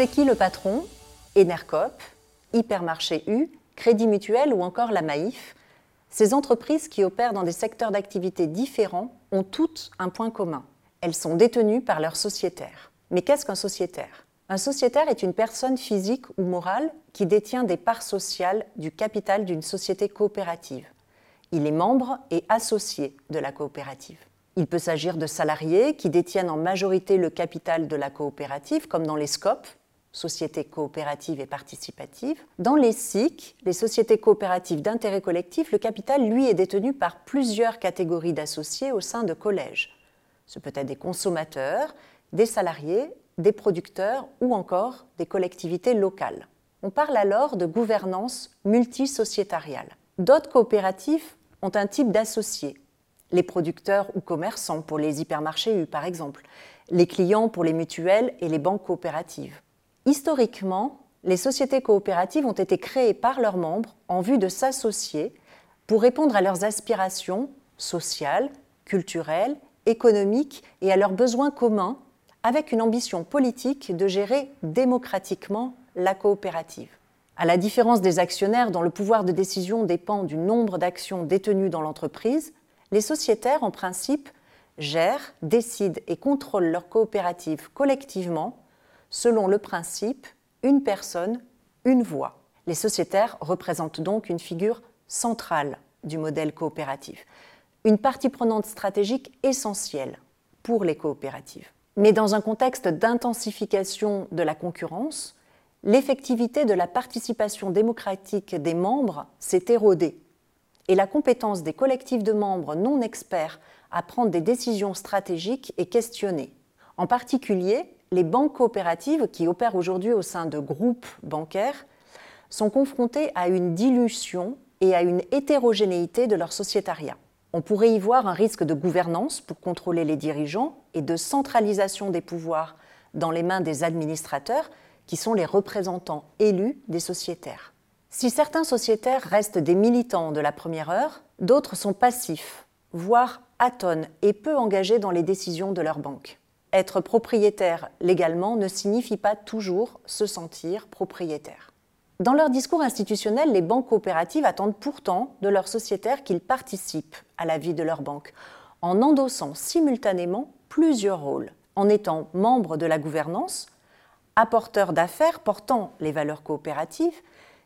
C'est qui le patron? Enercop, Hypermarché U, Crédit Mutuel ou encore la Maïf. Ces entreprises qui opèrent dans des secteurs d'activité différents ont toutes un point commun. Elles sont détenues par leurs sociétaires. Mais qu'est-ce qu'un sociétaire? Un sociétaire est une personne physique ou morale qui détient des parts sociales du capital d'une société coopérative. Il est membre et associé de la coopérative. Il peut s'agir de salariés qui détiennent en majorité le capital de la coopérative, comme dans les SCOP, sociétés coopératives et participatives. Dans les SIC, les sociétés coopératives d'intérêt collectif, le capital, lui, est détenu par plusieurs catégories d'associés au sein de collèges. Ce peut être des consommateurs, des salariés, des producteurs ou encore des collectivités locales. On parle alors de gouvernance multisociétariale. D'autres coopératives ont un type d'associés. Les producteurs ou commerçants pour les hypermarchés U par exemple, les clients pour les mutuelles et les banques coopératives. Historiquement, les sociétés coopératives ont été créées par leurs membres en vue de s'associer pour répondre à leurs aspirations sociales, culturelles, économiques et à leurs besoins communs, avec une ambition politique de gérer démocratiquement la coopérative. À la différence des actionnaires dont le pouvoir de décision dépend du nombre d'actions détenues dans l'entreprise, les sociétaires, en principe, gèrent, décident et contrôlent leur coopérative collectivement selon le principe une personne, une voix. Les sociétaires représentent donc une figure centrale du modèle coopératif, une partie prenante stratégique essentielle pour les coopératives. Mais dans un contexte d'intensification de la concurrence, l'effectivité de la participation démocratique des membres s'est érodée et la compétence des collectifs de membres non experts à prendre des décisions stratégiques est questionnée. En particulier, les banques coopératives qui opèrent aujourd'hui au sein de groupes bancaires sont confrontées à une dilution et à une hétérogénéité de leur sociétariat. On pourrait y voir un risque de gouvernance pour contrôler les dirigeants et de centralisation des pouvoirs dans les mains des administrateurs qui sont les représentants élus des sociétaires. Si certains sociétaires restent des militants de la première heure, d'autres sont passifs, voire atonnent et peu engagés dans les décisions de leur banque être propriétaire légalement ne signifie pas toujours se sentir propriétaire. Dans leur discours institutionnel, les banques coopératives attendent pourtant de leurs sociétaires qu'ils participent à la vie de leur banque, en endossant simultanément plusieurs rôles, en étant membres de la gouvernance, apporteurs d'affaires portant les valeurs coopératives,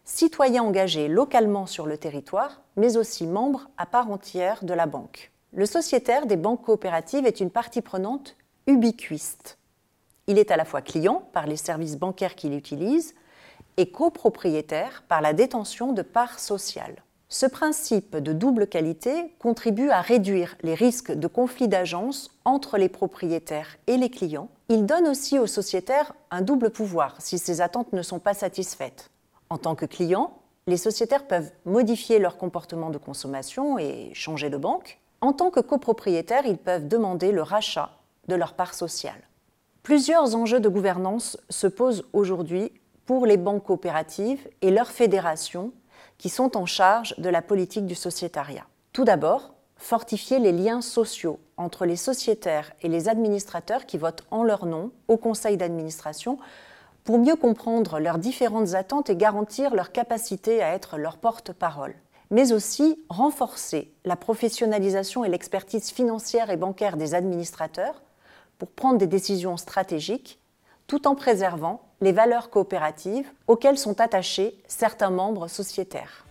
citoyens engagés localement sur le territoire, mais aussi membres à part entière de la banque. Le sociétaire des banques coopératives est une partie prenante ubiquiste. Il est à la fois client par les services bancaires qu'il utilise et copropriétaire par la détention de parts sociales. Ce principe de double qualité contribue à réduire les risques de conflit d'agence entre les propriétaires et les clients. Il donne aussi aux sociétaires un double pouvoir si ces attentes ne sont pas satisfaites. En tant que client, les sociétaires peuvent modifier leur comportement de consommation et changer de banque. En tant que copropriétaires, ils peuvent demander le rachat de leur part sociale. Plusieurs enjeux de gouvernance se posent aujourd'hui pour les banques coopératives et leurs fédérations qui sont en charge de la politique du sociétariat. Tout d'abord, fortifier les liens sociaux entre les sociétaires et les administrateurs qui votent en leur nom au conseil d'administration pour mieux comprendre leurs différentes attentes et garantir leur capacité à être leur porte-parole mais aussi renforcer la professionnalisation et l'expertise financière et bancaire des administrateurs pour prendre des décisions stratégiques tout en préservant les valeurs coopératives auxquelles sont attachés certains membres sociétaires.